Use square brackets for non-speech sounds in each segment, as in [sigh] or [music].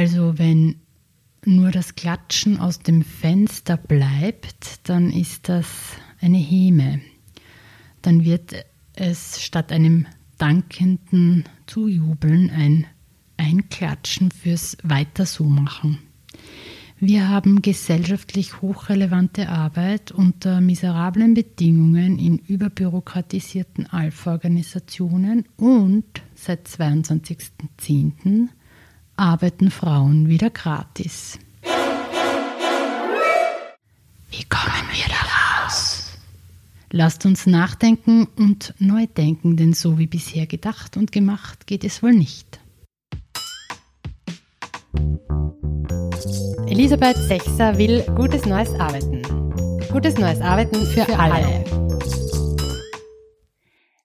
Also wenn nur das Klatschen aus dem Fenster bleibt, dann ist das eine Heme. Dann wird es statt einem dankenden Zujubeln ein Einklatschen fürs Weiter so machen. Wir haben gesellschaftlich hochrelevante Arbeit unter miserablen Bedingungen in überbürokratisierten Alpha-Organisationen und seit 22.10. arbeiten Frauen wieder gratis. Wie kommen wir da raus? Lasst uns nachdenken und neu denken, denn so wie bisher gedacht und gemacht geht es wohl nicht. Elisabeth Sechser will gutes neues Arbeiten. Gutes neues Arbeiten für, für alle. alle.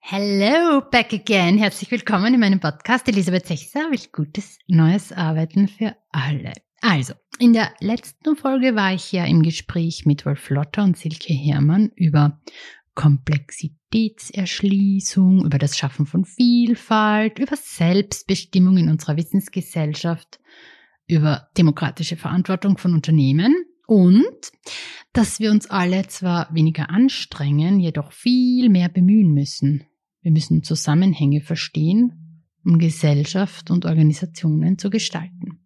Hello, back again. Herzlich willkommen in meinem Podcast. Elisabeth Sechser will gutes neues Arbeiten für alle. Also, in der letzten Folge war ich ja im Gespräch mit Wolf Lotter und Silke Hermann über Komplexitätserschließung, über das Schaffen von Vielfalt, über Selbstbestimmung in unserer Wissensgesellschaft über demokratische Verantwortung von Unternehmen und dass wir uns alle zwar weniger anstrengen, jedoch viel mehr bemühen müssen. Wir müssen Zusammenhänge verstehen, um Gesellschaft und Organisationen zu gestalten.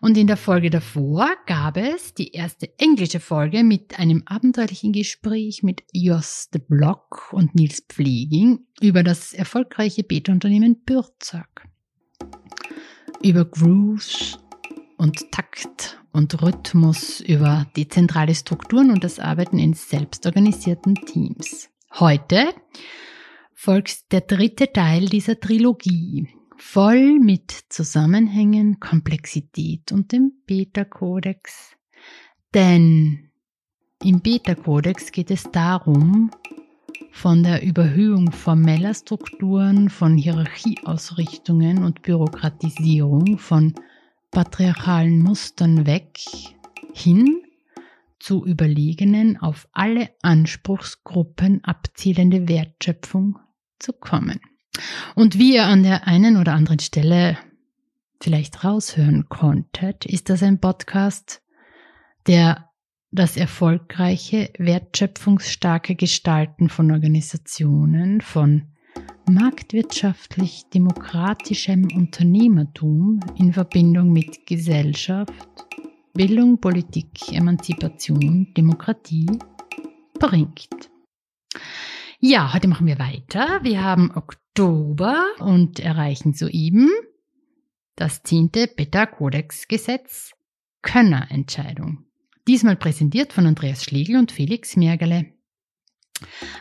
Und in der Folge davor gab es die erste englische Folge mit einem abenteuerlichen Gespräch mit Jos de Block und Nils Pfleging über das erfolgreiche Beta-Unternehmen Bürzag. Über Grooves und Takt und Rhythmus über dezentrale Strukturen und das Arbeiten in selbstorganisierten Teams. Heute folgt der dritte Teil dieser Trilogie, voll mit Zusammenhängen, Komplexität und dem Beta-Kodex. Denn im Beta-Kodex geht es darum, von der Überhöhung formeller Strukturen, von Hierarchieausrichtungen und Bürokratisierung, von patriarchalen Mustern weg hin zu überlegenen, auf alle Anspruchsgruppen abzielende Wertschöpfung zu kommen. Und wie ihr an der einen oder anderen Stelle vielleicht raushören konntet, ist das ein Podcast, der das erfolgreiche, wertschöpfungsstarke Gestalten von Organisationen, von marktwirtschaftlich demokratischem Unternehmertum in Verbindung mit Gesellschaft, Bildung, Politik, Emanzipation, Demokratie bringt. Ja, heute machen wir weiter. Wir haben Oktober und erreichen soeben das zehnte Beta-Kodex-Gesetz Könnerentscheidung. Diesmal präsentiert von Andreas Schlegel und Felix Mergele.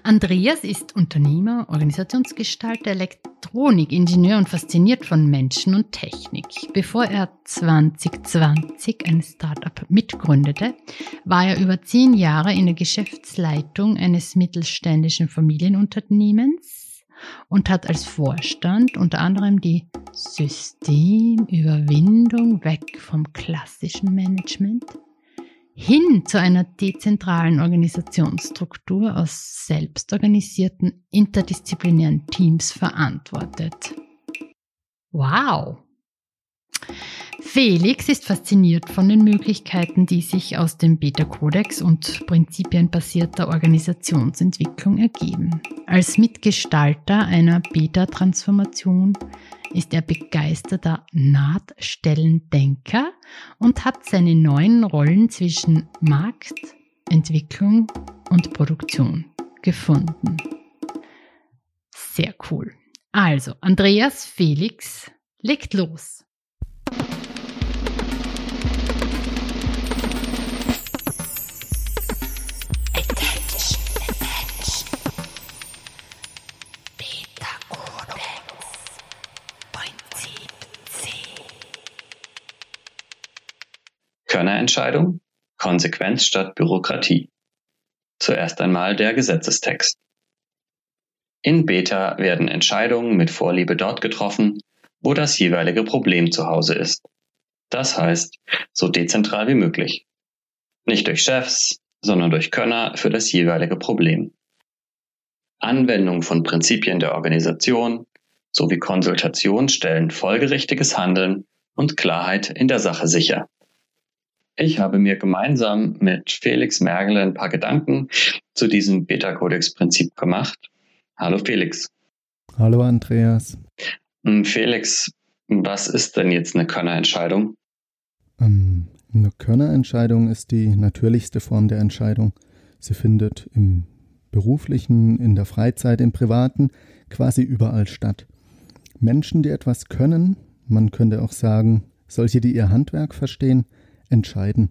Andreas ist Unternehmer, Organisationsgestalter, Elektronikingenieur und fasziniert von Menschen und Technik. Bevor er 2020 ein Startup mitgründete, war er über zehn Jahre in der Geschäftsleitung eines mittelständischen Familienunternehmens und hat als Vorstand unter anderem die Systemüberwindung weg vom klassischen Management hin zu einer dezentralen Organisationsstruktur aus selbstorganisierten interdisziplinären Teams verantwortet. Wow! Felix ist fasziniert von den Möglichkeiten, die sich aus dem Beta-Kodex und prinzipienbasierter Organisationsentwicklung ergeben. Als Mitgestalter einer Beta-Transformation ist er begeisterter Nahtstellendenker und hat seine neuen Rollen zwischen Markt, Entwicklung und Produktion gefunden. Sehr cool. Also, Andreas Felix legt los. Körnerentscheidung, Konsequenz statt Bürokratie. Zuerst einmal der Gesetzestext. In Beta werden Entscheidungen mit Vorliebe dort getroffen, wo das jeweilige Problem zu Hause ist. Das heißt, so dezentral wie möglich. Nicht durch Chefs, sondern durch Könner für das jeweilige Problem. Anwendung von Prinzipien der Organisation sowie Konsultation stellen folgerichtiges Handeln und Klarheit in der Sache sicher. Ich habe mir gemeinsam mit Felix Mergele ein paar Gedanken zu diesem Beta-Codex-Prinzip gemacht. Hallo Felix. Hallo Andreas. Hm, Felix, was ist denn jetzt eine Könnerentscheidung? Ähm, eine Könnerentscheidung ist die natürlichste Form der Entscheidung. Sie findet im beruflichen, in der Freizeit, im privaten, quasi überall statt. Menschen, die etwas können, man könnte auch sagen, solche, die ihr Handwerk verstehen, entscheiden.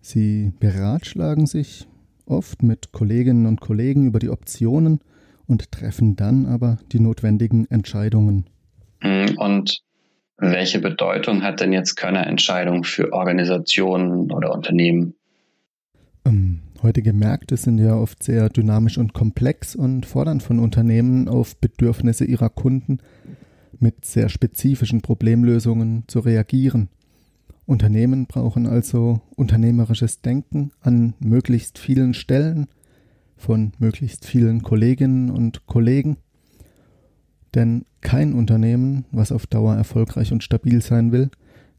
Sie beratschlagen sich oft mit Kolleginnen und Kollegen über die Optionen und treffen dann aber die notwendigen Entscheidungen. Hm, und welche Bedeutung hat denn jetzt Könnerentscheidung für Organisationen oder Unternehmen? Ähm, heutige Märkte sind ja oft sehr dynamisch und komplex und fordern von Unternehmen auf Bedürfnisse ihrer Kunden mit sehr spezifischen Problemlösungen zu reagieren. Unternehmen brauchen also unternehmerisches Denken an möglichst vielen Stellen von möglichst vielen Kolleginnen und Kollegen. Denn kein Unternehmen, was auf Dauer erfolgreich und stabil sein will,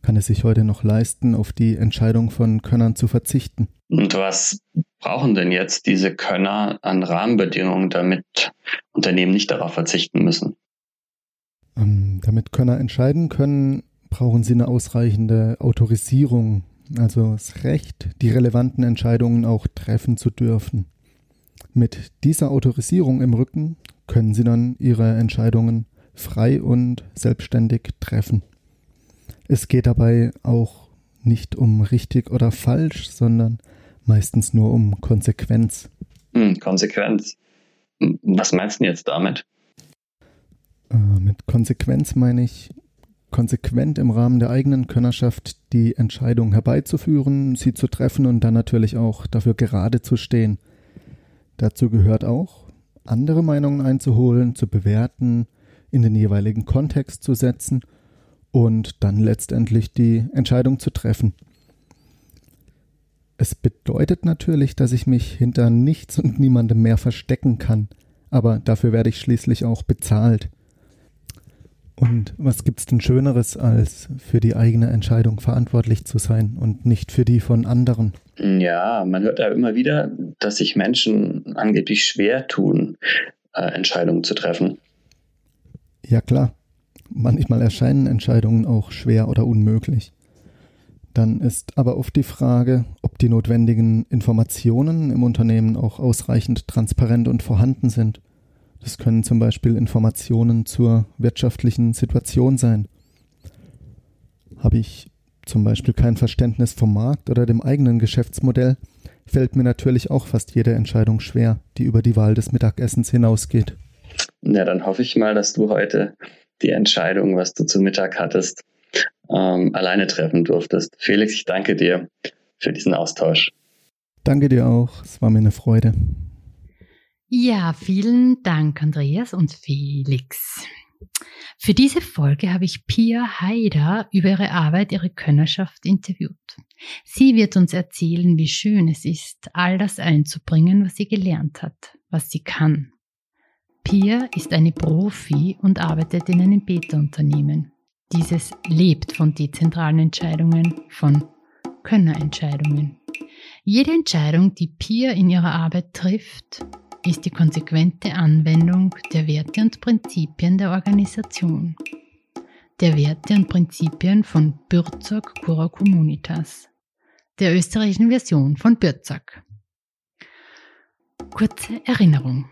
kann es sich heute noch leisten, auf die Entscheidung von Könnern zu verzichten. Und was brauchen denn jetzt diese Könner an Rahmenbedingungen, damit Unternehmen nicht darauf verzichten müssen? Ähm, damit Könner entscheiden können, brauchen sie eine ausreichende Autorisierung, also das Recht, die relevanten Entscheidungen auch treffen zu dürfen. Mit dieser Autorisierung im Rücken können sie dann ihre Entscheidungen frei und selbstständig treffen. Es geht dabei auch nicht um richtig oder falsch, sondern meistens nur um Konsequenz. Hm, Konsequenz. Was meinst du jetzt damit? Äh, mit Konsequenz meine ich, konsequent im Rahmen der eigenen Könnerschaft die Entscheidung herbeizuführen, sie zu treffen und dann natürlich auch dafür gerade zu stehen. Dazu gehört auch, andere Meinungen einzuholen, zu bewerten, in den jeweiligen Kontext zu setzen und dann letztendlich die Entscheidung zu treffen. Es bedeutet natürlich, dass ich mich hinter nichts und niemandem mehr verstecken kann, aber dafür werde ich schließlich auch bezahlt. Und was gibt's denn Schöneres, als für die eigene Entscheidung verantwortlich zu sein und nicht für die von anderen? Ja, man hört ja immer wieder, dass sich Menschen angeblich schwer tun, äh, Entscheidungen zu treffen. Ja klar, manchmal erscheinen Entscheidungen auch schwer oder unmöglich. Dann ist aber oft die Frage, ob die notwendigen Informationen im Unternehmen auch ausreichend transparent und vorhanden sind das können zum Beispiel Informationen zur wirtschaftlichen Situation sein. Habe ich zum Beispiel kein Verständnis vom Markt oder dem eigenen Geschäftsmodell, fällt mir natürlich auch fast jede Entscheidung schwer, die über die Wahl des Mittagessens hinausgeht. Ja, dann hoffe ich mal, dass du heute die Entscheidung, was du zu Mittag hattest, ähm, alleine treffen durftest. Felix, ich danke dir für diesen Austausch. Danke dir auch. Es war mir eine Freude. Ja, vielen Dank, Andreas und Felix. Für diese Folge habe ich Pia Haider über ihre Arbeit, ihre Könnerschaft interviewt. Sie wird uns erzählen, wie schön es ist, all das einzubringen, was sie gelernt hat, was sie kann. Pia ist eine Profi und arbeitet in einem Beta-Unternehmen. Dieses lebt von dezentralen Entscheidungen, von Könnerentscheidungen. Jede Entscheidung, die Pia in ihrer Arbeit trifft, ist die konsequente Anwendung der Werte und Prinzipien der Organisation, der Werte und Prinzipien von Bürzog Cura Communitas, der österreichischen Version von Bürzog. Kurze Erinnerung.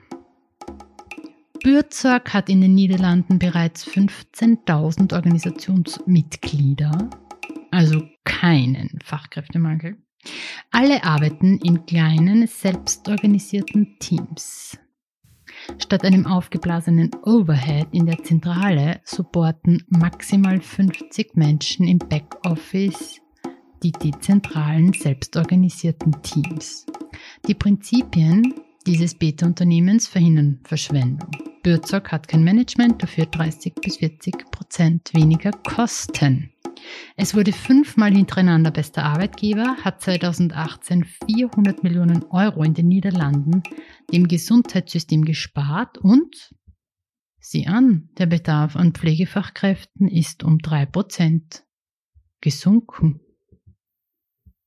Bürzog hat in den Niederlanden bereits 15.000 Organisationsmitglieder, also keinen Fachkräftemangel. Alle arbeiten in kleinen, selbstorganisierten Teams. Statt einem aufgeblasenen Overhead in der Zentrale supporten maximal 50 Menschen im Backoffice die dezentralen, selbstorganisierten Teams. Die Prinzipien dieses Beta-Unternehmens verhindern Verschwendung. Bürzog hat kein Management, dafür 30 bis 40 Prozent weniger Kosten. Es wurde fünfmal hintereinander bester Arbeitgeber, hat 2018 400 Millionen Euro in den Niederlanden dem Gesundheitssystem gespart und Sieh an, der Bedarf an Pflegefachkräften ist um drei Prozent gesunken.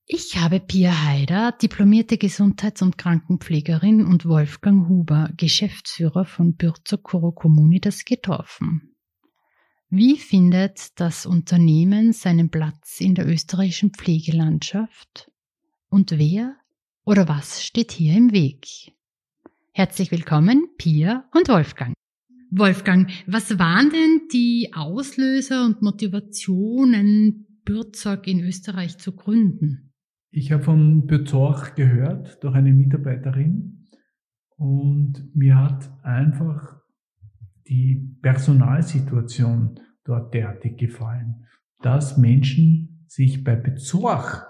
Ich habe Pia Haider, diplomierte Gesundheits- und Krankenpflegerin und Wolfgang Huber, Geschäftsführer von Bürzer Coro Communitas getroffen. Wie findet das Unternehmen seinen Platz in der österreichischen Pflegelandschaft? Und wer oder was steht hier im Weg? Herzlich willkommen, Pia und Wolfgang. Wolfgang, was waren denn die Auslöser und Motivationen, Bürzog in Österreich zu gründen? Ich habe von Bezorch gehört durch eine Mitarbeiterin und mir hat einfach die Personalsituation dort derartig gefallen, dass Menschen sich bei Bezorch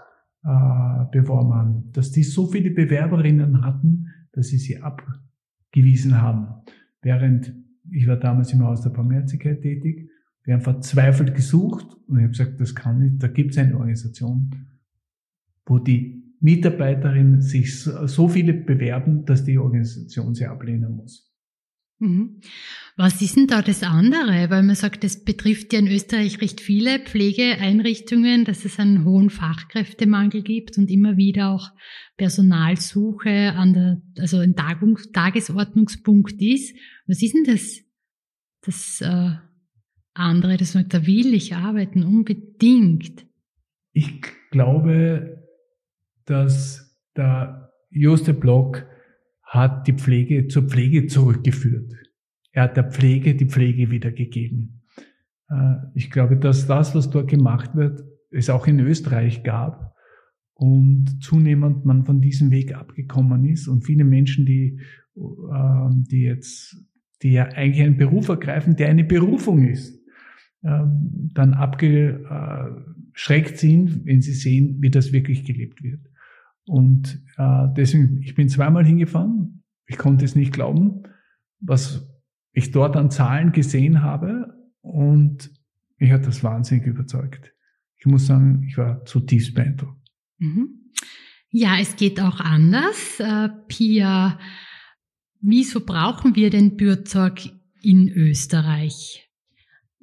äh, beworben haben, dass die so viele Bewerberinnen hatten, dass sie sie abgewiesen haben. Während ich war damals im Haus der Barmherzigkeit tätig, wir haben verzweifelt gesucht und ich habe gesagt, das kann nicht, da gibt es eine Organisation, wo die Mitarbeiterinnen sich so viele bewerben, dass die Organisation sie ablehnen muss. Mhm. Was ist denn da das andere? Weil man sagt, es betrifft ja in Österreich recht viele Pflegeeinrichtungen, dass es einen hohen Fachkräftemangel gibt und immer wieder auch Personalsuche an der, also ein Tagungs Tagesordnungspunkt ist. Was ist denn das, das äh, andere, das man sagt, da will ich arbeiten unbedingt? Ich glaube, dass der Joste Block hat die Pflege zur Pflege zurückgeführt. Er hat der Pflege die Pflege wiedergegeben. Äh, ich glaube, dass das, was dort gemacht wird, es auch in Österreich gab und zunehmend man von diesem Weg abgekommen ist und viele Menschen, die, ähm, die jetzt, die ja eigentlich einen Beruf ergreifen, der eine Berufung ist, ähm, dann abgeschreckt sind, wenn sie sehen, wie das wirklich gelebt wird. Und äh, deswegen, ich bin zweimal hingefahren. Ich konnte es nicht glauben, was ich dort an Zahlen gesehen habe. Und mich hat das wahnsinnig überzeugt. Ich muss sagen, ich war zutiefst beeindruckt. Mhm. Ja, es geht auch anders. Äh, Pia, wieso brauchen wir den Bürzeug in Österreich?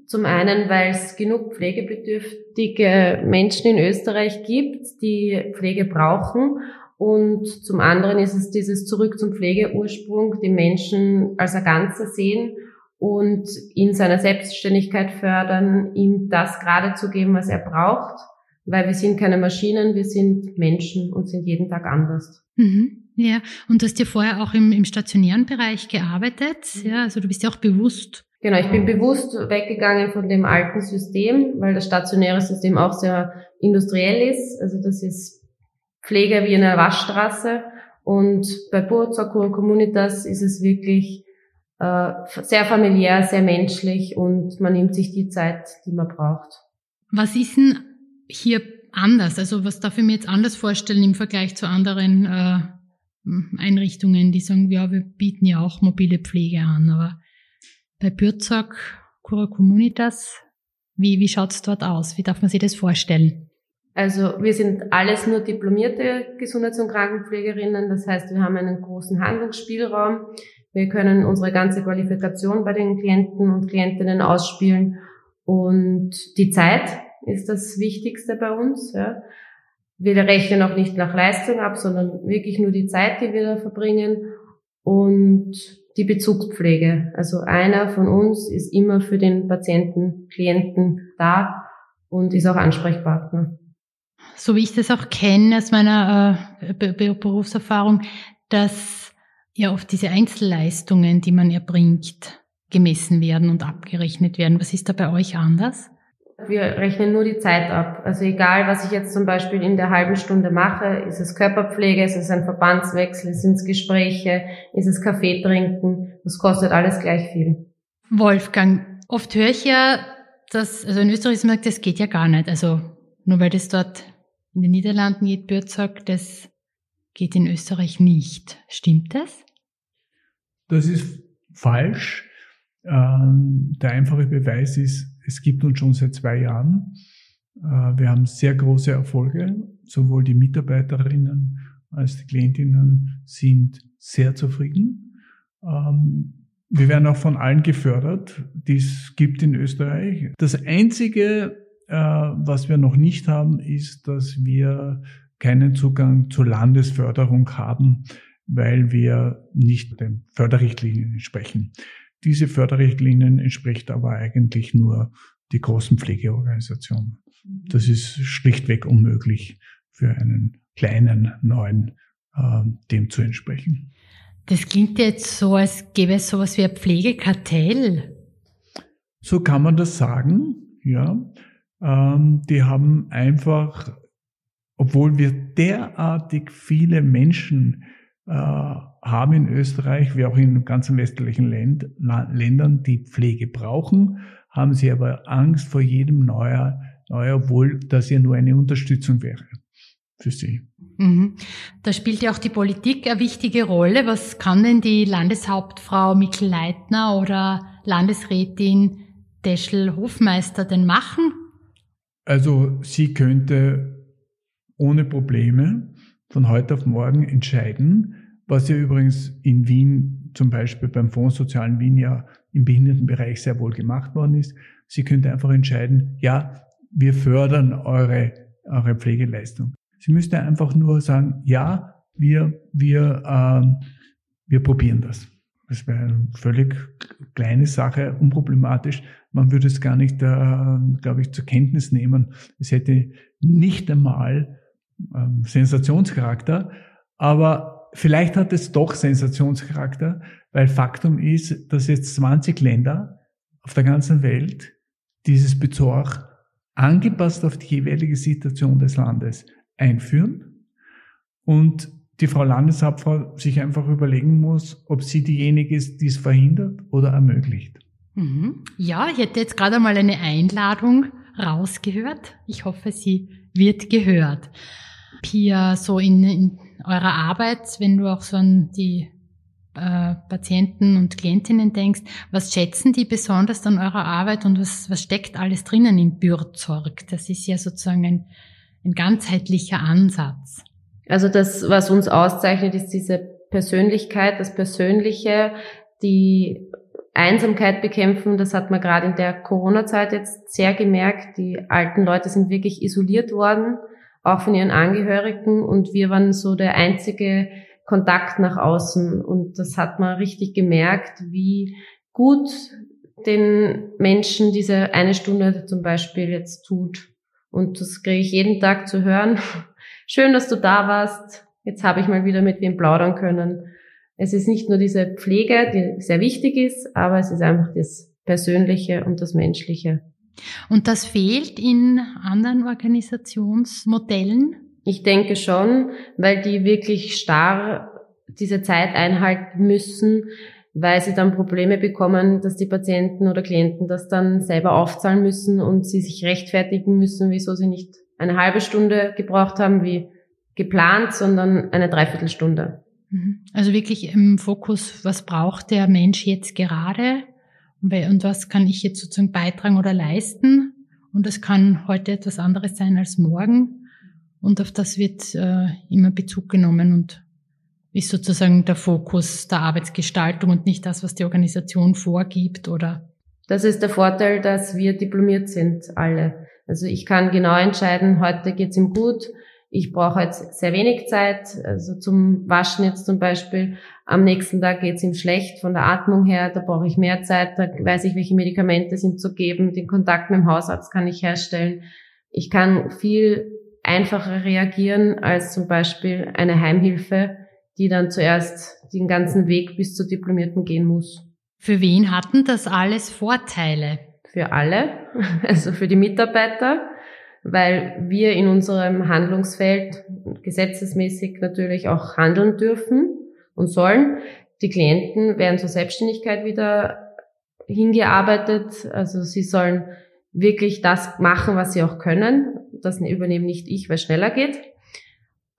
Zum einen, weil es genug pflegebedürftige Menschen in Österreich gibt, die Pflege brauchen. Und zum anderen ist es dieses Zurück zum Pflegeursprung, die Menschen als ein Ganze sehen und in seiner Selbstständigkeit fördern, ihm das gerade zu geben, was er braucht. Weil wir sind keine Maschinen, wir sind Menschen und sind jeden Tag anders. Mhm. Ja, und du hast ja vorher auch im, im stationären Bereich gearbeitet. Ja, also du bist ja auch bewusst Genau, ich bin bewusst weggegangen von dem alten System, weil das stationäre System auch sehr industriell ist. Also das ist Pflege wie in einer Waschstraße. Und bei Burzacur Communitas ist es wirklich äh, sehr familiär, sehr menschlich und man nimmt sich die Zeit, die man braucht. Was ist denn hier anders? Also was darf ich mir jetzt anders vorstellen im Vergleich zu anderen äh, Einrichtungen, die sagen, ja, wir bieten ja auch mobile Pflege an, aber bei Bürzog, Cura Communitas, wie, wie schaut's dort aus? Wie darf man sich das vorstellen? Also wir sind alles nur diplomierte Gesundheits- und Krankenpflegerinnen. Das heißt, wir haben einen großen Handlungsspielraum. Wir können unsere ganze Qualifikation bei den Klienten und Klientinnen ausspielen. Und die Zeit ist das Wichtigste bei uns. Ja. Wir rechnen auch nicht nach Leistung ab, sondern wirklich nur die Zeit, die wir da verbringen. Und die Bezugspflege. Also einer von uns ist immer für den Patienten, Klienten da und ist auch Ansprechpartner. So wie ich das auch kenne aus meiner äh, Berufserfahrung, dass ja oft diese Einzelleistungen, die man erbringt, gemessen werden und abgerechnet werden. Was ist da bei euch anders? Wir rechnen nur die Zeit ab. Also egal, was ich jetzt zum Beispiel in der halben Stunde mache, ist es Körperpflege, ist es ein Verbandswechsel, sind es Gespräche, ist es Kaffee trinken, das kostet alles gleich viel. Wolfgang, oft höre ich ja, dass, also in Österreich sagt, das geht ja gar nicht. Also nur weil das dort in den Niederlanden geht, Bürd sagt, das geht in Österreich nicht. Stimmt das? Das ist falsch. Ähm, der einfache Beweis ist, es gibt uns schon seit zwei Jahren. Äh, wir haben sehr große Erfolge. Sowohl die Mitarbeiterinnen als die Klientinnen sind sehr zufrieden. Ähm, Wir werden auch von allen gefördert, die es gibt in Österreich. Das Einzige, äh, was wir noch nicht haben, ist, dass wir keinen Zugang zur Landesförderung haben, weil wir nicht den Förderrichtlinien entsprechen. Diese Förderrichtlinien entspricht aber eigentlich nur die großen Pflegeorganisationen. Das ist schlichtweg unmöglich für einen kleinen neuen äh, dem zu entsprechen. Das klingt jetzt so, als gäbe es sowas wie ein Pflegekartell. So kann man das sagen, ja. Ähm, die haben einfach, obwohl wir derartig viele Menschen haben in Österreich, wie auch in ganzen westlichen Länd Ländern, die Pflege brauchen, haben sie aber Angst vor jedem neuer, neuer, obwohl das ja nur eine Unterstützung wäre für sie. Mhm. Da spielt ja auch die Politik eine wichtige Rolle. Was kann denn die Landeshauptfrau Mikl Leitner oder Landesrätin Deschel-Hofmeister denn machen? Also sie könnte ohne Probleme von heute auf morgen entscheiden, was ja übrigens in Wien zum Beispiel beim Fonds Sozialen Wien ja im Behindertenbereich sehr wohl gemacht worden ist. Sie könnte einfach entscheiden, ja, wir fördern eure, eure Pflegeleistung. Sie müsste einfach nur sagen, ja, wir, wir, äh, wir probieren das. Das wäre eine völlig kleine Sache, unproblematisch. Man würde es gar nicht, äh, glaube ich, zur Kenntnis nehmen. Es hätte nicht einmal ähm, Sensationscharakter, aber vielleicht hat es doch Sensationscharakter, weil Faktum ist, dass jetzt 20 Länder auf der ganzen Welt dieses Bezug angepasst auf die jeweilige Situation des Landes einführen und die Frau Landeshauptfrau sich einfach überlegen muss, ob sie diejenige ist, die es verhindert oder ermöglicht. Mhm. Ja, ich hätte jetzt gerade mal eine Einladung rausgehört. Ich hoffe, sie wird gehört. Pia, so in, in eurer Arbeit, wenn du auch so an die äh, Patienten und Klientinnen denkst, was schätzen die besonders an eurer Arbeit und was, was steckt alles drinnen in Bürzorg? Das ist ja sozusagen ein ein ganzheitlicher Ansatz. Also das, was uns auszeichnet, ist diese Persönlichkeit, das Persönliche, die Einsamkeit bekämpfen. Das hat man gerade in der Corona-Zeit jetzt sehr gemerkt. Die alten Leute sind wirklich isoliert worden, auch von ihren Angehörigen. Und wir waren so der einzige Kontakt nach außen. Und das hat man richtig gemerkt, wie gut den Menschen diese eine Stunde zum Beispiel jetzt tut. Und das kriege ich jeden Tag zu hören. [laughs] Schön, dass du da warst. Jetzt habe ich mal wieder mit wem plaudern können. Es ist nicht nur diese Pflege, die sehr wichtig ist, aber es ist einfach das Persönliche und das Menschliche. Und das fehlt in anderen Organisationsmodellen? Ich denke schon, weil die wirklich starr diese Zeit einhalten müssen, weil sie dann Probleme bekommen, dass die Patienten oder Klienten das dann selber aufzahlen müssen und sie sich rechtfertigen müssen, wieso sie nicht eine halbe Stunde gebraucht haben wie geplant, sondern eine Dreiviertelstunde. Mhm. Also wirklich im Fokus, was braucht der Mensch jetzt gerade und was kann ich jetzt sozusagen beitragen oder leisten? Und das kann heute etwas anderes sein als morgen. Und auf das wird äh, immer Bezug genommen und ist sozusagen der Fokus der Arbeitsgestaltung und nicht das, was die Organisation vorgibt oder? Das ist der Vorteil, dass wir diplomiert sind, alle. Also ich kann genau entscheiden, heute geht's ihm gut, ich brauche jetzt sehr wenig Zeit, also zum Waschen jetzt zum Beispiel. Am nächsten Tag geht's ihm schlecht von der Atmung her, da brauche ich mehr Zeit, da weiß ich, welche Medikamente sind zu geben, den Kontakt mit dem Hausarzt kann ich herstellen. Ich kann viel einfacher reagieren als zum Beispiel eine Heimhilfe, die dann zuerst den ganzen Weg bis zur Diplomierten gehen muss. Für wen hatten das alles Vorteile? Für alle, also für die Mitarbeiter, weil wir in unserem Handlungsfeld gesetzesmäßig natürlich auch handeln dürfen und sollen. Die Klienten werden zur Selbstständigkeit wieder hingearbeitet. Also sie sollen wirklich das machen, was sie auch können. Das übernehme nicht ich, weil es schneller geht.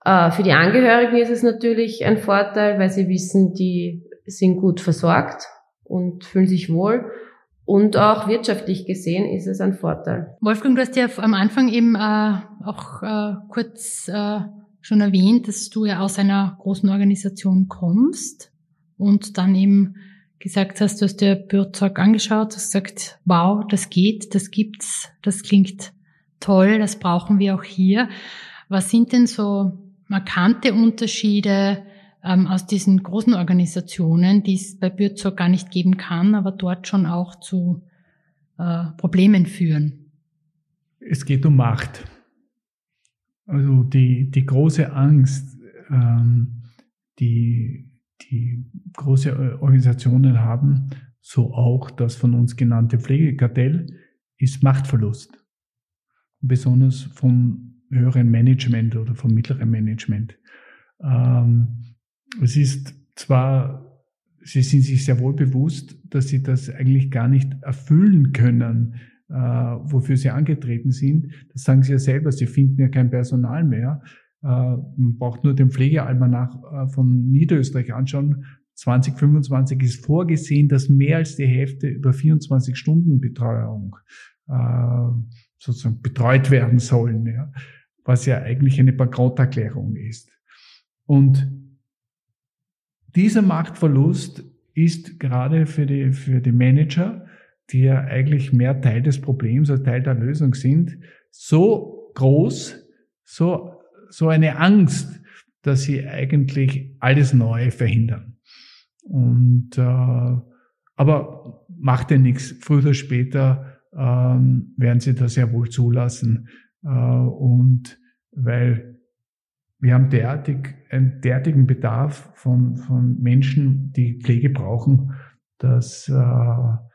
Äh, für die Angehörigen ist es natürlich ein Vorteil, weil sie wissen, die sind gut versorgt und fühlen sich wohl. Und auch wirtschaftlich gesehen ist es ein Vorteil. Wolfgang, du hast ja am Anfang eben äh, auch äh, kurz schon erwähnt, dass du ja aus einer großen Organisation kommst und dann eben gesagt hast, du hast dir Bürzog angeschaut, hast gesagt, wow, das geht, das gibt's, das klingt toll, das brauchen wir auch hier. Was sind denn so markante Unterschiede ähm, aus diesen großen Organisationen, die es bei Bürzog gar nicht geben kann, aber dort schon auch zu äh, Problemen führen? Es geht um Macht. Also die, die große Angst, ähm, die die große äh, Organisationen haben, so auch das von uns genannte Pflegekartell, ist Machtverlust. Besonders vom höheren Management oder vom mittleren Management. Ähm, es ist zwar, sie sind sich sehr wohl bewusst, dass sie das eigentlich gar nicht erfüllen können, äh, wofür sie angetreten sind. Das sagen sie ja selber, sie finden ja kein Personal mehr. Äh, man braucht nur den Pflegealmanach äh, von Niederösterreich anschauen. 2025 ist vorgesehen, dass mehr als die Hälfte über 24 Stunden Betreuung äh, sozusagen betreut werden sollen, ja, was ja eigentlich eine Bankrotterklärung ist. Und dieser Machtverlust ist gerade für die, für die Manager, die ja eigentlich mehr Teil des Problems als Teil der Lösung sind, so groß, so so eine Angst, dass sie eigentlich alles Neue verhindern. Und äh, aber macht ja nichts. Früher oder später ähm, werden sie das ja wohl zulassen. Äh, und weil wir haben derartig, einen derartigen Bedarf von, von Menschen, die Pflege brauchen, dass äh,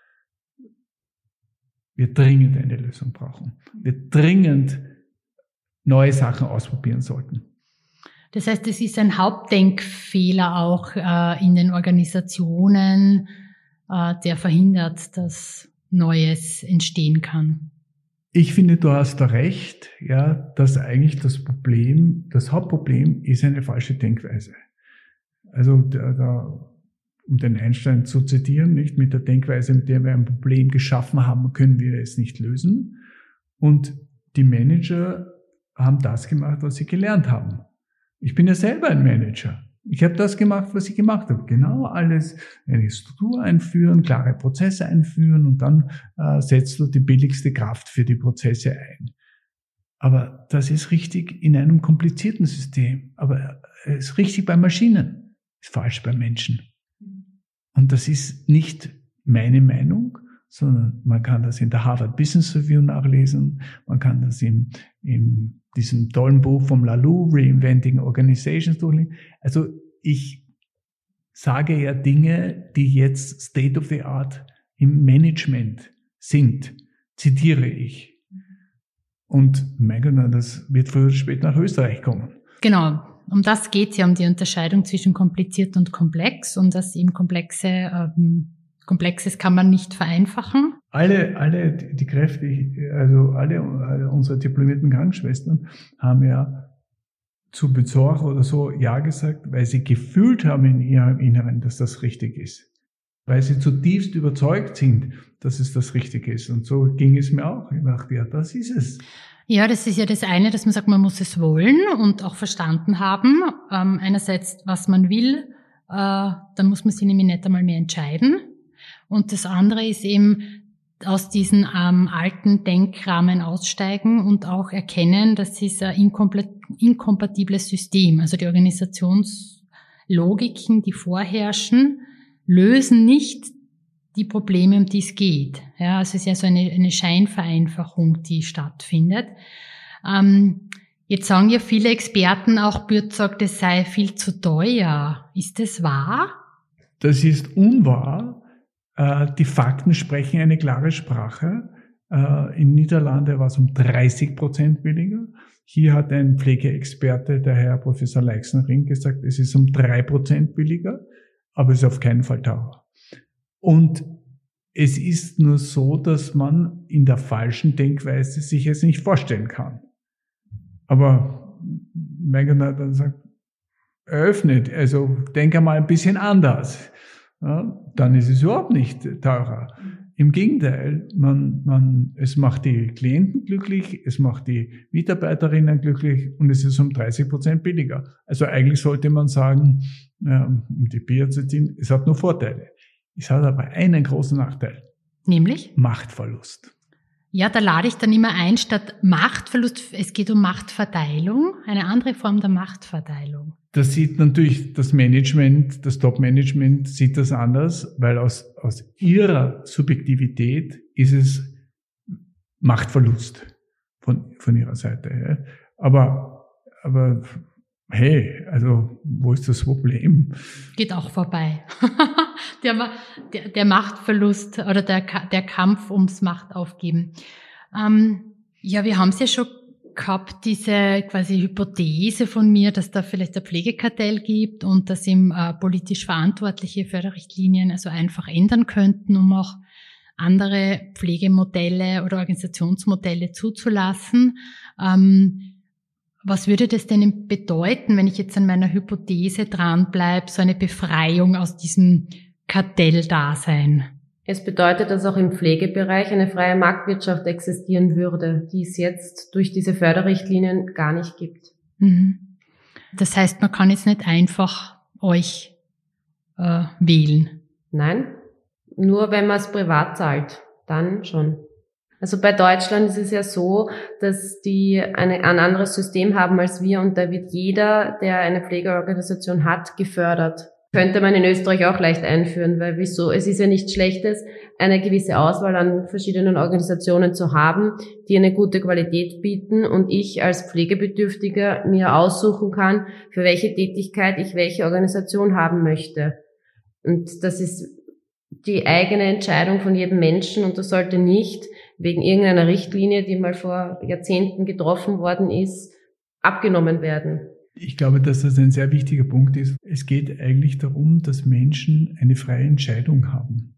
wir dringend eine Lösung brauchen. Wir dringend neue Sachen ausprobieren sollten. Das heißt, es ist ein Hauptdenkfehler auch äh, in den Organisationen, äh, der verhindert, dass Neues entstehen kann. Ich finde, du hast da recht, ja, dass eigentlich das Problem, das Hauptproblem ist eine falsche Denkweise. Also da, da, um den Einstein zu zitieren, nicht mit der Denkweise, mit der wir ein Problem geschaffen haben, können wir es nicht lösen. Und die Manager haben das gemacht, was sie gelernt haben. Ich bin ja selber ein Manager. Ich habe das gemacht, was ich gemacht habe. Genau alles, eine Struktur einführen, klare Prozesse einführen und dann äh, setzt du die billigste Kraft für die Prozesse ein. Aber das ist richtig in einem komplizierten System. Aber es ist richtig bei Maschinen, ist falsch bei Menschen. Und das ist nicht meine Meinung, sondern man kann das in der Harvard Business Review nachlesen, man kann das in, in diesem tollen Buch vom Lalou, Reinventing Organizations durchlesen. Also ich sage ja Dinge, die jetzt State of the Art im Management sind, zitiere ich. Und mein Gott, das wird früher oder später nach Österreich kommen. Genau, um das geht es ja, um die Unterscheidung zwischen kompliziert und komplex und dass eben komplexe ähm, Komplexes kann man nicht vereinfachen. Alle, alle die Kräfte, also alle, alle unsere diplomierten Krankenschwestern haben ja zu Bezorg oder so Ja gesagt, weil sie gefühlt haben in ihrem Inneren, dass das richtig ist. Weil sie zutiefst überzeugt sind, dass es das Richtige ist. Und so ging es mir auch. Ich dachte, ja, das ist es. Ja, das ist ja das eine, dass man sagt, man muss es wollen und auch verstanden haben. Ähm, einerseits, was man will, äh, dann muss man sich nämlich nicht einmal mehr entscheiden. Und das andere ist eben aus diesen ähm, alten Denkrahmen aussteigen und auch erkennen, das ist ein inkompatibles System. Also die Organisationslogiken, die vorherrschen, lösen nicht die Probleme, um die es geht. Ja, also es ist ja so eine, eine Scheinvereinfachung, die stattfindet. Ähm, jetzt sagen ja viele Experten, auch Bürt sagt, es sei viel zu teuer. Ist das wahr? Das ist unwahr. Äh, die Fakten sprechen eine klare Sprache. Äh, in Niederlande war es um 30 Prozent billiger. Hier hat ein Pflegeexperte, der Herr Professor Leixenring, gesagt, es ist um drei Prozent billiger, aber es ist auf keinen Fall teurer. Und es ist nur so, dass man in der falschen Denkweise sich es nicht vorstellen kann. Aber Megan hat dann gesagt, eröffnet, also denk einmal ein bisschen anders ja, dann ist es überhaupt nicht teurer. Im Gegenteil, man, man, es macht die Klienten glücklich, es macht die Mitarbeiterinnen glücklich und es ist um 30 Prozent billiger. Also eigentlich sollte man sagen, um die Bier zu ziehen, es hat nur Vorteile. Es hat aber einen großen Nachteil. Nämlich? Machtverlust. Ja, da lade ich dann immer ein, statt Machtverlust, es geht um Machtverteilung, eine andere Form der Machtverteilung. Das sieht natürlich das Management, das Top-Management sieht das anders, weil aus, aus ihrer Subjektivität ist es Machtverlust von, von ihrer Seite. Aber, aber hey, also wo ist das Problem? Geht auch vorbei. [laughs] der, der, der Machtverlust oder der, der Kampf ums Machtaufgeben. Ähm, ja, wir haben es ja schon gehabt, diese quasi Hypothese von mir, dass da vielleicht ein Pflegekartell gibt und dass ihm äh, politisch verantwortliche Förderrichtlinien also einfach ändern könnten, um auch andere Pflegemodelle oder Organisationsmodelle zuzulassen. Ähm, was würde das denn bedeuten, wenn ich jetzt an meiner Hypothese dranbleibe, so eine Befreiung aus diesem Kartelldasein? Es bedeutet, dass auch im Pflegebereich eine freie Marktwirtschaft existieren würde, die es jetzt durch diese Förderrichtlinien gar nicht gibt. Mhm. Das heißt, man kann jetzt nicht einfach euch äh, wählen. Nein, nur wenn man es privat zahlt, dann schon. Also bei Deutschland ist es ja so, dass die eine, ein anderes System haben als wir und da wird jeder, der eine Pflegeorganisation hat, gefördert. Könnte man in Österreich auch leicht einführen, weil wieso? Es ist ja nichts Schlechtes, eine gewisse Auswahl an verschiedenen Organisationen zu haben, die eine gute Qualität bieten und ich als Pflegebedürftiger mir aussuchen kann, für welche Tätigkeit ich welche Organisation haben möchte. Und das ist die eigene Entscheidung von jedem Menschen und das sollte nicht wegen irgendeiner Richtlinie, die mal vor Jahrzehnten getroffen worden ist, abgenommen werden. Ich glaube, dass das ein sehr wichtiger Punkt ist. Es geht eigentlich darum, dass Menschen eine freie Entscheidung haben,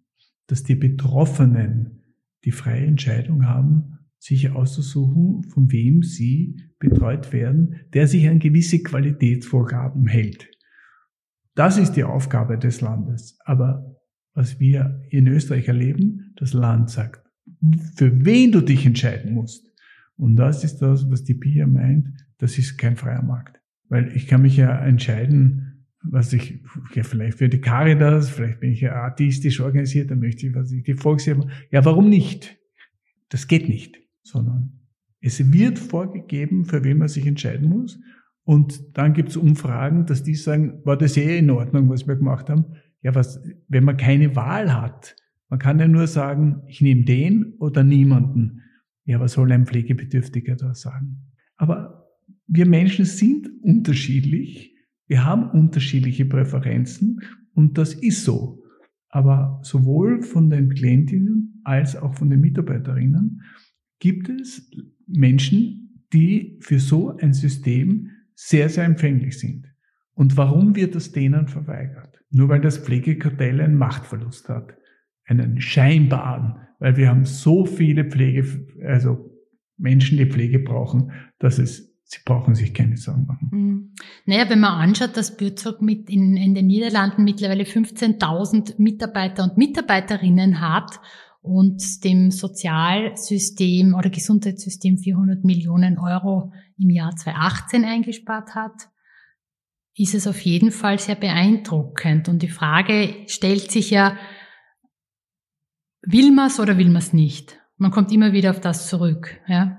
dass die Betroffenen die freie Entscheidung haben, sich auszusuchen, von wem sie betreut werden, der sich an gewisse Qualitätsvorgaben hält. Das ist die Aufgabe des Landes. Aber was wir in Österreich erleben, das Land sagt, für wen du dich entscheiden musst. Und das ist das, was die Pia meint, das ist kein freier Markt. Weil ich kann mich ja entscheiden, was ich, ja, vielleicht für die Caritas, vielleicht bin ich ja artistisch organisiert, dann möchte ich, was ich die Volkshilfe, ja, warum nicht? Das geht nicht, sondern es wird vorgegeben, für wen man sich entscheiden muss. Und dann gibt es Umfragen, dass die sagen, war das eh in Ordnung, was wir gemacht haben? Ja, was, wenn man keine Wahl hat, man kann ja nur sagen, ich nehme den oder niemanden. Ja, was soll ein Pflegebedürftiger da sagen? Aber wir Menschen sind unterschiedlich. Wir haben unterschiedliche Präferenzen und das ist so. Aber sowohl von den Klientinnen als auch von den Mitarbeiterinnen gibt es Menschen, die für so ein System sehr, sehr empfänglich sind. Und warum wird das denen verweigert? Nur weil das Pflegekartell einen Machtverlust hat einen scheinbaren, weil wir haben so viele Pflege, also Menschen, die Pflege brauchen, dass es Sie brauchen sich keine Sorgen machen. Mhm. Naja, wenn man anschaut, dass Bürzog mit in, in den Niederlanden mittlerweile 15.000 Mitarbeiter und Mitarbeiterinnen hat und dem Sozialsystem oder Gesundheitssystem 400 Millionen Euro im Jahr 2018 eingespart hat, ist es auf jeden Fall sehr beeindruckend. Und die Frage stellt sich ja, Will man es oder will man es nicht? Man kommt immer wieder auf das zurück. Ja?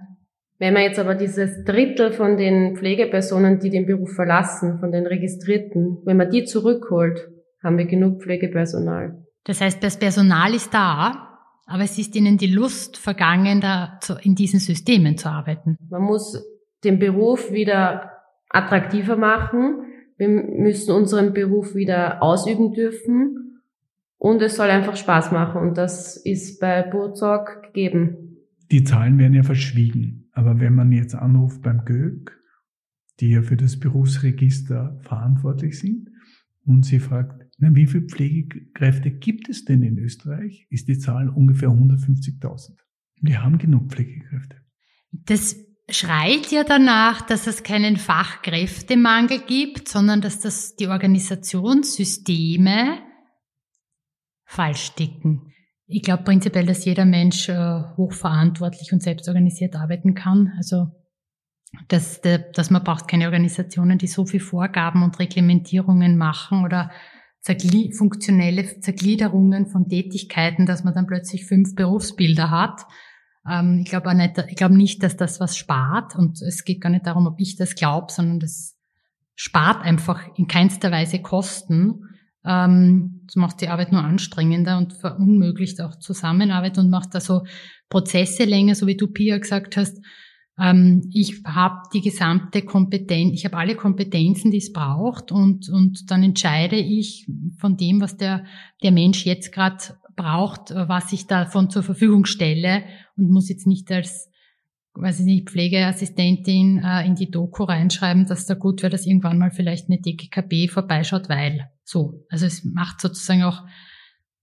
Wenn man jetzt aber dieses Drittel von den Pflegepersonen, die den Beruf verlassen, von den Registrierten, wenn man die zurückholt, haben wir genug Pflegepersonal. Das heißt, das Personal ist da, aber es ist ihnen die Lust vergangen, da in diesen Systemen zu arbeiten. Man muss den Beruf wieder attraktiver machen. Wir müssen unseren Beruf wieder ausüben dürfen. Und es soll einfach Spaß machen und das ist bei Burzog gegeben. Die Zahlen werden ja verschwiegen, aber wenn man jetzt anruft beim GÖG, die ja für das Berufsregister verantwortlich sind, und sie fragt, na, wie viele Pflegekräfte gibt es denn in Österreich, ist die Zahl ungefähr 150.000. Wir haben genug Pflegekräfte. Das schreit ja danach, dass es keinen Fachkräftemangel gibt, sondern dass das die Organisationssysteme falsch ticken. Ich glaube prinzipiell, dass jeder Mensch äh, hochverantwortlich und selbstorganisiert arbeiten kann. Also dass, dass man braucht keine Organisationen, die so viel Vorgaben und Reglementierungen machen oder zergli funktionelle Zergliederungen von Tätigkeiten, dass man dann plötzlich fünf Berufsbilder hat. Ähm, ich glaube nicht, ich nicht, dass das was spart und es geht gar nicht darum, ob ich das glaube, sondern das spart einfach in keinster Weise Kosten. Ähm, macht die Arbeit nur anstrengender und verunmöglicht auch Zusammenarbeit und macht da so Prozesse länger, so wie du Pia gesagt hast. Ähm, ich habe die gesamte Kompetenz, ich habe alle Kompetenzen, die es braucht und, und dann entscheide ich von dem, was der, der Mensch jetzt gerade braucht, was ich davon zur Verfügung stelle und muss jetzt nicht als weiß ich nicht, Pflegeassistentin äh, in die Doku reinschreiben, dass da gut wäre, dass irgendwann mal vielleicht eine DGKB vorbeischaut, weil so. Also es macht sozusagen auch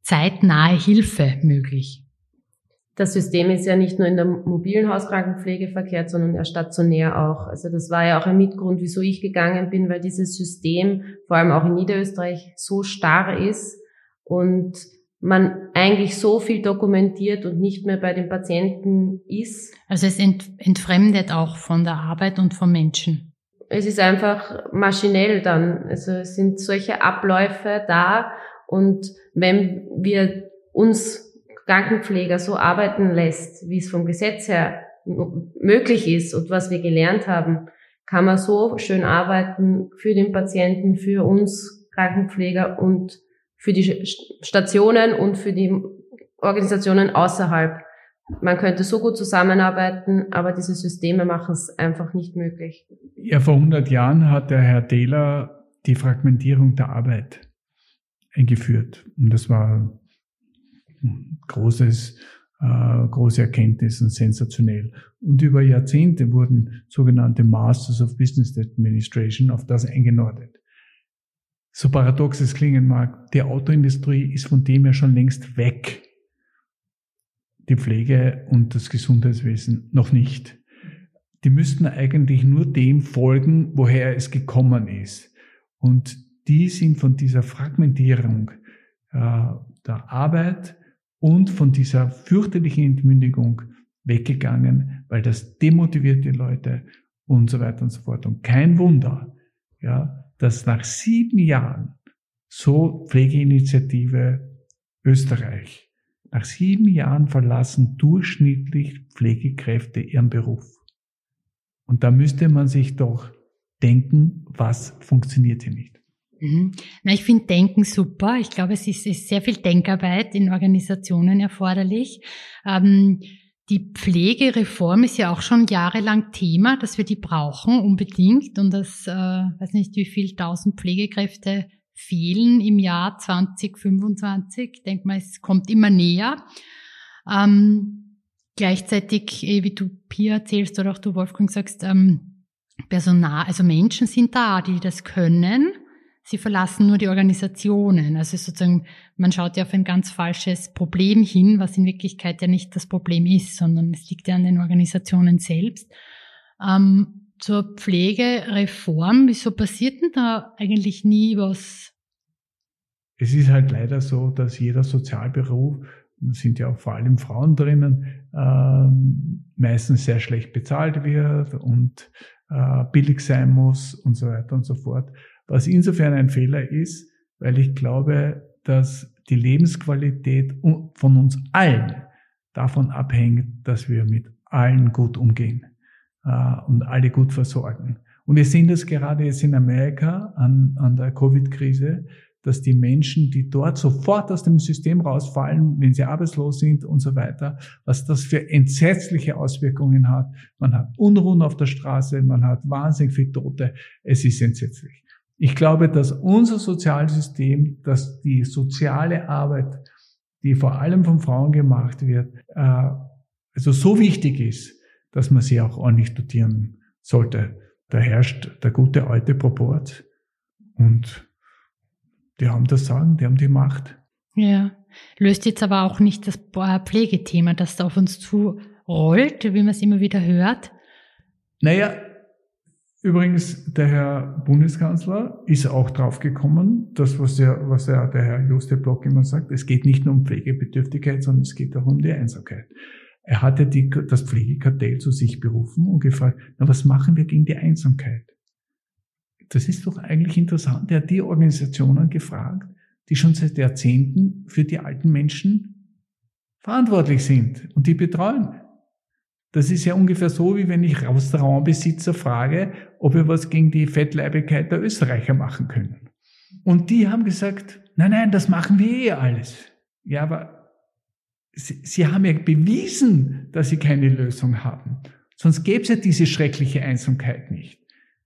zeitnahe Hilfe möglich. Das System ist ja nicht nur in der mobilen Hauskrankenpflege verkehrt, sondern ja stationär auch. Also das war ja auch ein Mitgrund, wieso ich gegangen bin, weil dieses System vor allem auch in Niederösterreich so starr ist und man eigentlich so viel dokumentiert und nicht mehr bei den Patienten ist. Also es ent entfremdet auch von der Arbeit und vom Menschen. Es ist einfach maschinell dann. Also es sind solche Abläufe da und wenn wir uns Krankenpfleger so arbeiten lässt, wie es vom Gesetz her möglich ist und was wir gelernt haben, kann man so schön arbeiten für den Patienten, für uns Krankenpfleger und für die Stationen und für die Organisationen außerhalb. Man könnte so gut zusammenarbeiten, aber diese Systeme machen es einfach nicht möglich. Ja, vor 100 Jahren hat der Herr Dehler die Fragmentierung der Arbeit eingeführt. Und das war großes, äh, große Erkenntnis und sensationell. Und über Jahrzehnte wurden sogenannte Masters of Business Administration auf das eingenordet so paradox es klingen mag, die Autoindustrie ist von dem ja schon längst weg. Die Pflege und das Gesundheitswesen noch nicht. Die müssten eigentlich nur dem folgen, woher es gekommen ist. Und die sind von dieser Fragmentierung äh, der Arbeit und von dieser fürchterlichen Entmündigung weggegangen, weil das demotiviert die Leute und so weiter und so fort. Und kein Wunder, ja, dass nach sieben Jahren so Pflegeinitiative Österreich, nach sieben Jahren verlassen durchschnittlich Pflegekräfte ihren Beruf. Und da müsste man sich doch denken, was funktioniert hier nicht. Mhm. Na, ich finde Denken super. Ich glaube, es ist, ist, sehr viel Denkarbeit in Organisationen erforderlich. Ähm, die Pflegereform ist ja auch schon jahrelang Thema, dass wir die brauchen unbedingt und dass, äh, weiß nicht, wie viel tausend Pflegekräfte fehlen im Jahr 2025. Ich denke mal, es kommt immer näher. Ähm, gleichzeitig, eh, wie du Pia erzählst oder auch du Wolfgang sagst, ähm, Personal, also Menschen sind da, die das können sie verlassen nur die Organisationen. Also sozusagen, man schaut ja auf ein ganz falsches Problem hin, was in Wirklichkeit ja nicht das Problem ist, sondern es liegt ja an den Organisationen selbst. Ähm, zur Pflegereform, wieso passiert denn da eigentlich nie was? Es ist halt leider so, dass jeder Sozialberuf, sind ja auch vor allem Frauen drinnen, äh, meistens sehr schlecht bezahlt wird und äh, billig sein muss und so weiter und so fort. Was insofern ein Fehler ist, weil ich glaube, dass die Lebensqualität von uns allen davon abhängt, dass wir mit allen gut umgehen äh, und alle gut versorgen. Und wir sehen das gerade jetzt in Amerika an, an der Covid-Krise, dass die Menschen, die dort sofort aus dem System rausfallen, wenn sie arbeitslos sind und so weiter, was das für entsetzliche Auswirkungen hat. Man hat Unruhen auf der Straße, man hat wahnsinnig viele Tote. Es ist entsetzlich. Ich glaube, dass unser Sozialsystem, dass die soziale Arbeit, die vor allem von Frauen gemacht wird, äh, also so wichtig ist, dass man sie auch ordentlich dotieren sollte. Da herrscht der gute alte Proport und die haben das Sagen, die haben die Macht. Ja, löst jetzt aber auch nicht das Pflegethema, das da auf uns zurollt, wie man es immer wieder hört. Naja, Übrigens, der Herr Bundeskanzler ist auch draufgekommen, das, was, er, was er, der Herr Juste Block immer sagt, es geht nicht nur um Pflegebedürftigkeit, sondern es geht auch um die Einsamkeit. Er hatte die, das Pflegekartell zu sich berufen und gefragt, na, was machen wir gegen die Einsamkeit? Das ist doch eigentlich interessant. Er hat die Organisationen gefragt, die schon seit Jahrzehnten für die alten Menschen verantwortlich sind und die betreuen. Das ist ja ungefähr so, wie wenn ich Restaurantbesitzer frage, ob wir was gegen die Fettleibigkeit der Österreicher machen können. Und die haben gesagt, nein, nein, das machen wir eh alles. Ja, aber sie, sie haben ja bewiesen, dass sie keine Lösung haben. Sonst gäbe es ja diese schreckliche Einsamkeit nicht.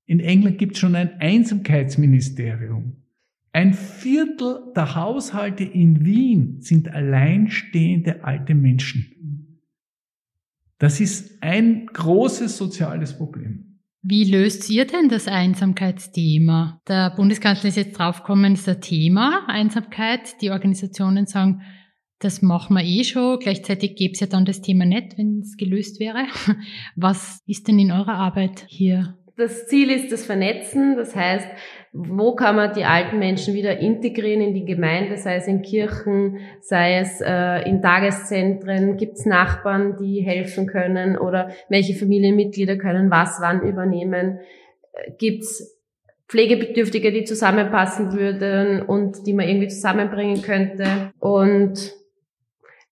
In England gibt es schon ein Einsamkeitsministerium. Ein Viertel der Haushalte in Wien sind alleinstehende alte Menschen. Das ist ein großes soziales Problem. Wie löst ihr denn das Einsamkeitsthema? Der Bundeskanzler ist jetzt draufgekommen, ist ein Thema, Einsamkeit. Die Organisationen sagen, das machen wir eh schon. Gleichzeitig gäbe es ja dann das Thema nicht, wenn es gelöst wäre. [laughs] Was ist denn in eurer Arbeit hier? Das Ziel ist das Vernetzen. Das heißt, wo kann man die alten Menschen wieder integrieren in die Gemeinde, sei es in Kirchen, sei es äh, in Tageszentren, gibt es Nachbarn, die helfen können oder welche Familienmitglieder können was wann übernehmen, gibt es Pflegebedürftige, die zusammenpassen würden und die man irgendwie zusammenbringen könnte. Und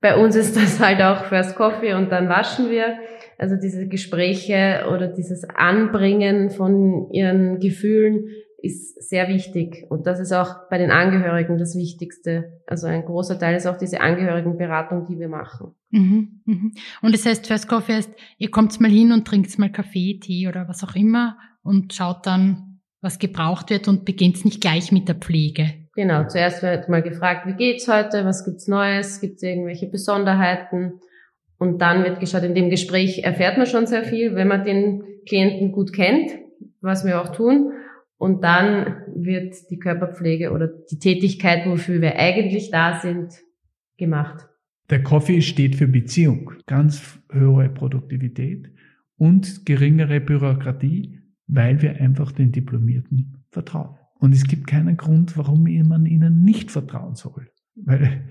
bei uns ist das halt auch First Coffee und dann waschen wir. Also diese Gespräche oder dieses Anbringen von ihren Gefühlen ist sehr wichtig. Und das ist auch bei den Angehörigen das Wichtigste. Also ein großer Teil ist auch diese Angehörigenberatung, die wir machen. Mhm, mhm. Und das heißt, First Coffee heißt, ihr kommt mal hin und trinkt mal Kaffee, Tee oder was auch immer und schaut dann, was gebraucht wird und beginnt nicht gleich mit der Pflege. Genau, zuerst wird mal gefragt, wie geht's heute, was gibt's Neues, gibt's irgendwelche Besonderheiten? Und dann wird geschaut, in dem Gespräch erfährt man schon sehr viel, wenn man den Klienten gut kennt, was wir auch tun. Und dann wird die Körperpflege oder die Tätigkeit, wofür wir eigentlich da sind, gemacht. Der Coffee steht für Beziehung, ganz höhere Produktivität und geringere Bürokratie, weil wir einfach den Diplomierten vertrauen. Und es gibt keinen Grund, warum man ihnen nicht vertrauen soll. Weil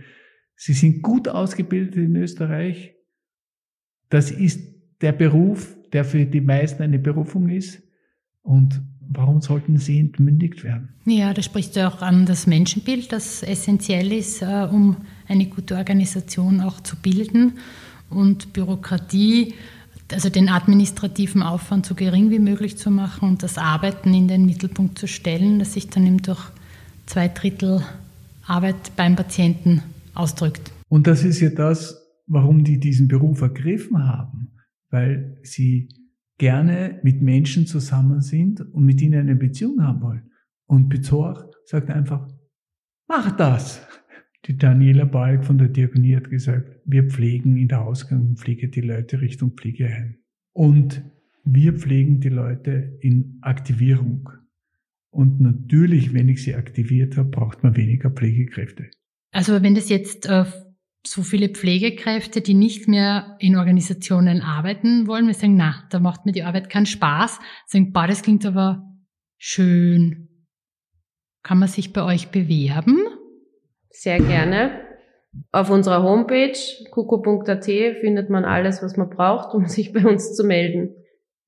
sie sind gut ausgebildet in Österreich. Das ist der Beruf, der für die meisten eine Berufung ist. Und warum sollten sie entmündigt werden? Ja, da sprichst du auch an das Menschenbild, das essentiell ist, äh, um eine gute Organisation auch zu bilden. Und Bürokratie also den administrativen Aufwand so gering wie möglich zu machen und das Arbeiten in den Mittelpunkt zu stellen, das sich dann eben durch zwei Drittel Arbeit beim Patienten ausdrückt. Und das ist ja das, warum die diesen Beruf ergriffen haben, weil sie gerne mit Menschen zusammen sind und mit ihnen eine Beziehung haben wollen. Und Bezor sagt einfach, mach das. Die Daniela Balk von der Diakonie hat gesagt, wir pflegen in der Ausgangspflege die Leute Richtung Pflegeheim. Und wir pflegen die Leute in Aktivierung. Und natürlich, wenn ich sie aktiviert habe, braucht man weniger Pflegekräfte. Also wenn das jetzt äh, so viele Pflegekräfte, die nicht mehr in Organisationen arbeiten wollen, wir sagen, na, da macht mir die Arbeit keinen Spaß, sagen, boah, das klingt aber schön. Kann man sich bei euch bewerben? Sehr gerne. Auf unserer Homepage kuko.at findet man alles, was man braucht, um [laughs] sich bei uns zu melden.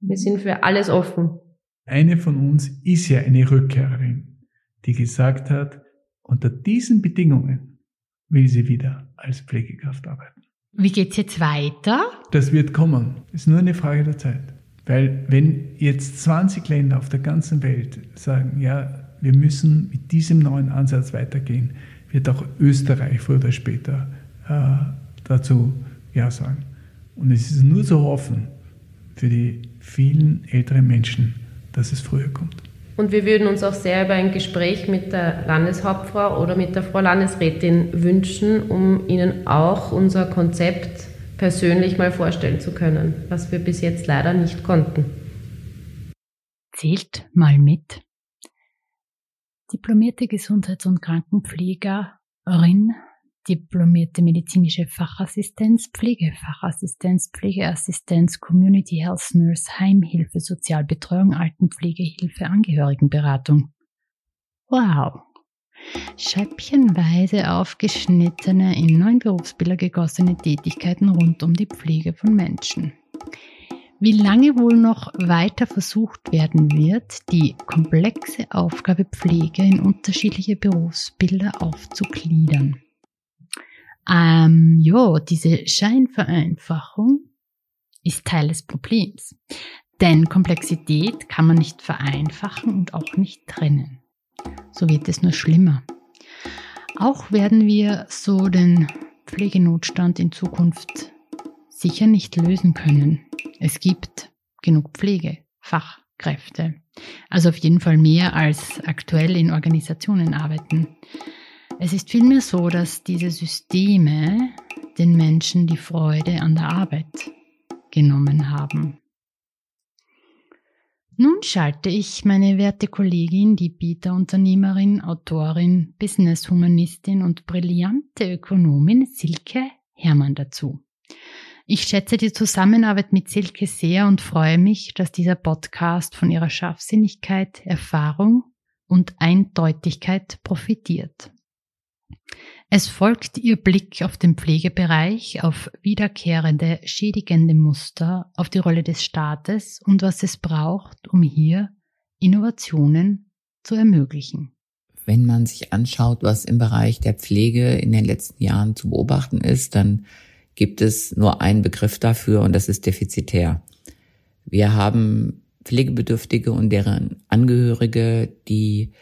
Wir sind für alles offen. Eine von uns ist ja eine Rückkehrerin, die gesagt hat, unter diesen Bedingungen will sie wieder als Pflegekraft arbeiten. Wie geht's jetzt weiter? Das wird kommen. Ist nur eine Frage der Zeit. Weil wenn jetzt 20 Länder auf der ganzen Welt sagen, ja, wir müssen mit diesem neuen Ansatz weitergehen, wird auch Österreich früher oder später äh, dazu Ja sagen. Und es ist nur zu hoffen für die vielen älteren Menschen, dass es früher kommt. Und wir würden uns auch sehr über ein Gespräch mit der Landeshauptfrau oder mit der Frau Landesrätin wünschen, um Ihnen auch unser Konzept persönlich mal vorstellen zu können, was wir bis jetzt leider nicht konnten. Zählt mal mit diplomierte Gesundheits- und Krankenpflegerin, diplomierte medizinische Fachassistenz, Pflegefachassistenz, Pflegeassistenz, Community Health Nurse, Heimhilfe, Sozialbetreuung, Altenpflegehilfe, Angehörigenberatung. Wow! Scheibchenweise aufgeschnittene, in neun Berufsbilder gegossene Tätigkeiten rund um die Pflege von Menschen. Wie lange wohl noch weiter versucht werden wird, die komplexe Aufgabe Pflege in unterschiedliche Berufsbilder aufzugliedern. Ähm, ja, diese Scheinvereinfachung ist Teil des Problems. Denn Komplexität kann man nicht vereinfachen und auch nicht trennen. So wird es nur schlimmer. Auch werden wir so den Pflegenotstand in Zukunft sicher nicht lösen können. Es gibt genug Pflegefachkräfte. Also auf jeden Fall mehr als aktuell in Organisationen arbeiten. Es ist vielmehr so, dass diese Systeme den Menschen die Freude an der Arbeit genommen haben. Nun schalte ich meine werte Kollegin, die Beta-Unternehmerin, Autorin, Business-Humanistin und brillante Ökonomin Silke Hermann dazu. Ich schätze die Zusammenarbeit mit Silke sehr und freue mich, dass dieser Podcast von ihrer Scharfsinnigkeit, Erfahrung und Eindeutigkeit profitiert. Es folgt ihr Blick auf den Pflegebereich, auf wiederkehrende, schädigende Muster, auf die Rolle des Staates und was es braucht, um hier Innovationen zu ermöglichen. Wenn man sich anschaut, was im Bereich der Pflege in den letzten Jahren zu beobachten ist, dann gibt es nur einen Begriff dafür und das ist defizitär. Wir haben Pflegebedürftige und deren Angehörige, die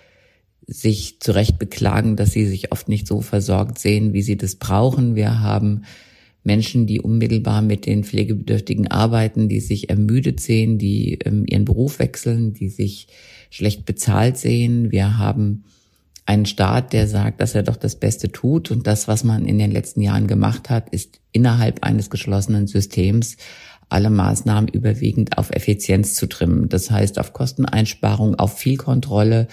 sich zu Recht beklagen, dass sie sich oft nicht so versorgt sehen, wie sie das brauchen. Wir haben Menschen, die unmittelbar mit den Pflegebedürftigen arbeiten, die sich ermüdet sehen, die ähm, ihren Beruf wechseln, die sich schlecht bezahlt sehen. Wir haben einen Staat, der sagt, dass er doch das Beste tut und das, was man in den letzten Jahren gemacht hat, ist innerhalb eines geschlossenen Systems alle Maßnahmen überwiegend auf Effizienz zu trimmen. Das heißt auf Kosteneinsparung, auf viel Kontrolle,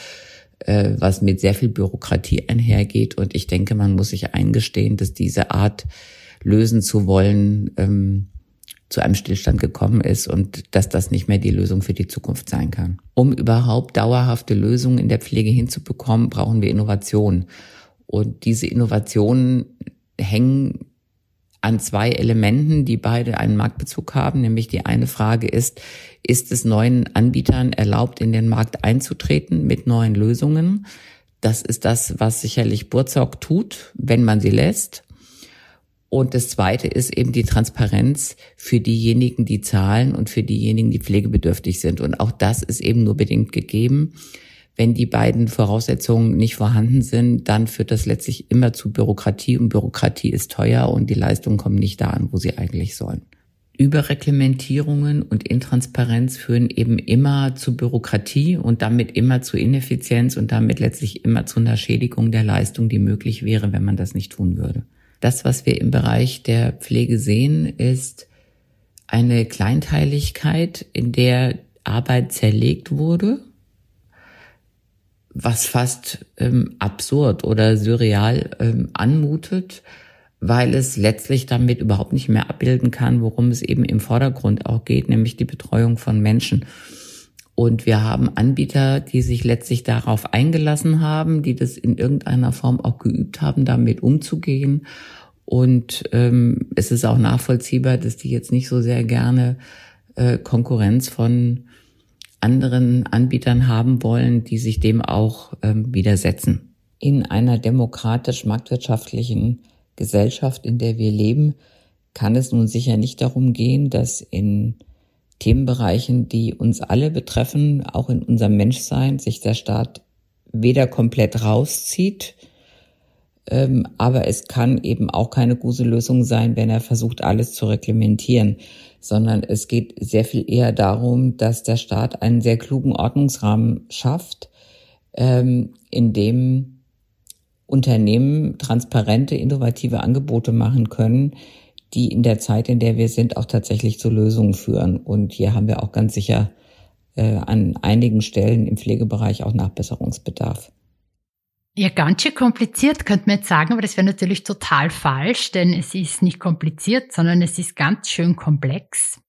äh, was mit sehr viel Bürokratie einhergeht. Und ich denke, man muss sich eingestehen, dass diese Art lösen zu wollen ähm, zu einem Stillstand gekommen ist und dass das nicht mehr die Lösung für die Zukunft sein kann. Um überhaupt dauerhafte Lösungen in der Pflege hinzubekommen, brauchen wir Innovation. Und diese Innovationen hängen an zwei Elementen, die beide einen Marktbezug haben. Nämlich die eine Frage ist, ist es neuen Anbietern erlaubt, in den Markt einzutreten mit neuen Lösungen? Das ist das, was sicherlich Burzog tut, wenn man sie lässt. Und das Zweite ist eben die Transparenz für diejenigen, die zahlen und für diejenigen, die pflegebedürftig sind. Und auch das ist eben nur bedingt gegeben. Wenn die beiden Voraussetzungen nicht vorhanden sind, dann führt das letztlich immer zu Bürokratie und Bürokratie ist teuer und die Leistungen kommen nicht da an, wo sie eigentlich sollen. Überreglementierungen und Intransparenz führen eben immer zu Bürokratie und damit immer zu Ineffizienz und damit letztlich immer zu einer Schädigung der Leistung, die möglich wäre, wenn man das nicht tun würde. Das, was wir im Bereich der Pflege sehen, ist eine Kleinteiligkeit, in der Arbeit zerlegt wurde was fast ähm, absurd oder surreal ähm, anmutet, weil es letztlich damit überhaupt nicht mehr abbilden kann, worum es eben im Vordergrund auch geht, nämlich die Betreuung von Menschen. Und wir haben Anbieter, die sich letztlich darauf eingelassen haben, die das in irgendeiner Form auch geübt haben, damit umzugehen. Und ähm, es ist auch nachvollziehbar, dass die jetzt nicht so sehr gerne äh, Konkurrenz von anderen Anbietern haben wollen, die sich dem auch ähm, widersetzen. In einer demokratisch-marktwirtschaftlichen Gesellschaft, in der wir leben, kann es nun sicher nicht darum gehen, dass in Themenbereichen, die uns alle betreffen, auch in unserem Menschsein, sich der Staat weder komplett rauszieht, ähm, aber es kann eben auch keine gute Lösung sein, wenn er versucht, alles zu reglementieren sondern es geht sehr viel eher darum, dass der Staat einen sehr klugen Ordnungsrahmen schafft, ähm, in dem Unternehmen transparente, innovative Angebote machen können, die in der Zeit, in der wir sind, auch tatsächlich zu Lösungen führen. Und hier haben wir auch ganz sicher äh, an einigen Stellen im Pflegebereich auch Nachbesserungsbedarf. Ja, ganz schön kompliziert, könnte man jetzt sagen, aber das wäre natürlich total falsch, denn es ist nicht kompliziert, sondern es ist ganz schön komplex.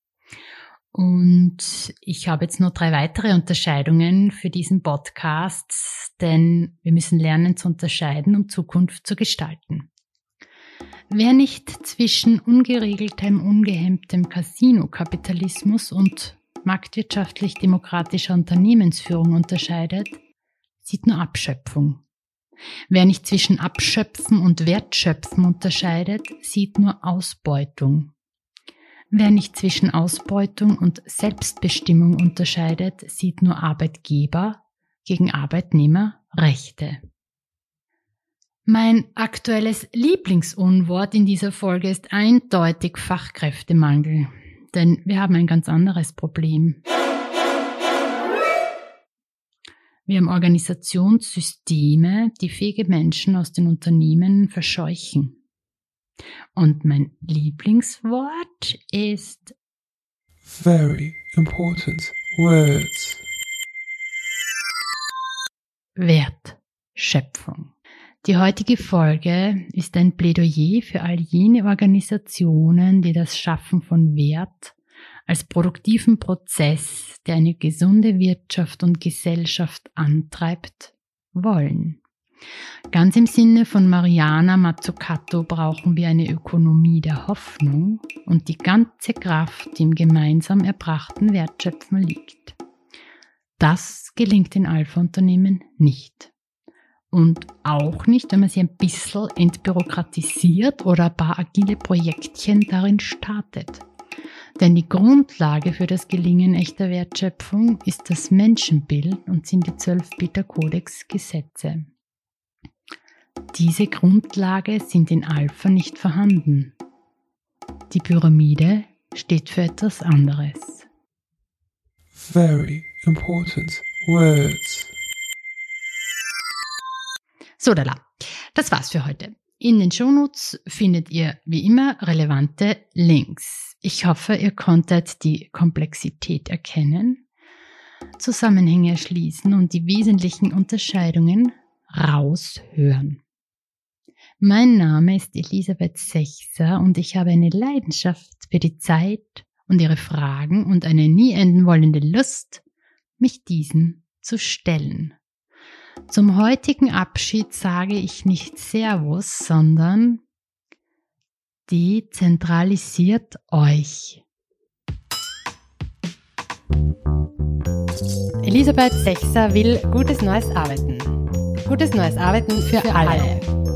Und ich habe jetzt nur drei weitere Unterscheidungen für diesen Podcast, denn wir müssen lernen zu unterscheiden, um Zukunft zu gestalten. Wer nicht zwischen ungeregeltem, ungehemmtem Casino-Kapitalismus und marktwirtschaftlich-demokratischer Unternehmensführung unterscheidet, sieht nur Abschöpfung. Wer nicht zwischen Abschöpfen und Wertschöpfen unterscheidet, sieht nur Ausbeutung. Wer nicht zwischen Ausbeutung und Selbstbestimmung unterscheidet, sieht nur Arbeitgeber gegen Arbeitnehmerrechte. Mein aktuelles Lieblingsunwort in dieser Folge ist eindeutig Fachkräftemangel, denn wir haben ein ganz anderes Problem. Wir haben Organisationssysteme, die fähige Menschen aus den Unternehmen verscheuchen. Und mein Lieblingswort ist Very important words. Wertschöpfung. Die heutige Folge ist ein Plädoyer für all jene Organisationen, die das Schaffen von Wert als produktiven Prozess, der eine gesunde Wirtschaft und Gesellschaft antreibt, wollen. Ganz im Sinne von Mariana Mazzucato brauchen wir eine Ökonomie der Hoffnung und die ganze Kraft, die im gemeinsam erbrachten Wertschöpfen liegt. Das gelingt in Alpha-Unternehmen nicht. Und auch nicht, wenn man sie ein bisschen entbürokratisiert oder ein paar agile Projektchen darin startet. Denn die Grundlage für das Gelingen echter Wertschöpfung ist das Menschenbild und sind die zwölf Peter Kodex Gesetze. Diese Grundlage sind in Alpha nicht vorhanden. Die Pyramide steht für etwas anderes. Very important words. So, Dala. Das war's für heute. In den Shownotes findet ihr wie immer relevante Links. Ich hoffe, ihr konntet die Komplexität erkennen, Zusammenhänge erschließen und die wesentlichen Unterscheidungen raushören. Mein Name ist Elisabeth Sechser und ich habe eine Leidenschaft für die Zeit und ihre Fragen und eine nie enden wollende Lust, mich diesen zu stellen. Zum heutigen Abschied sage ich nicht Servus, sondern dezentralisiert euch. Elisabeth Sechser will gutes neues Arbeiten. Gutes neues Arbeiten für, für alle. alle.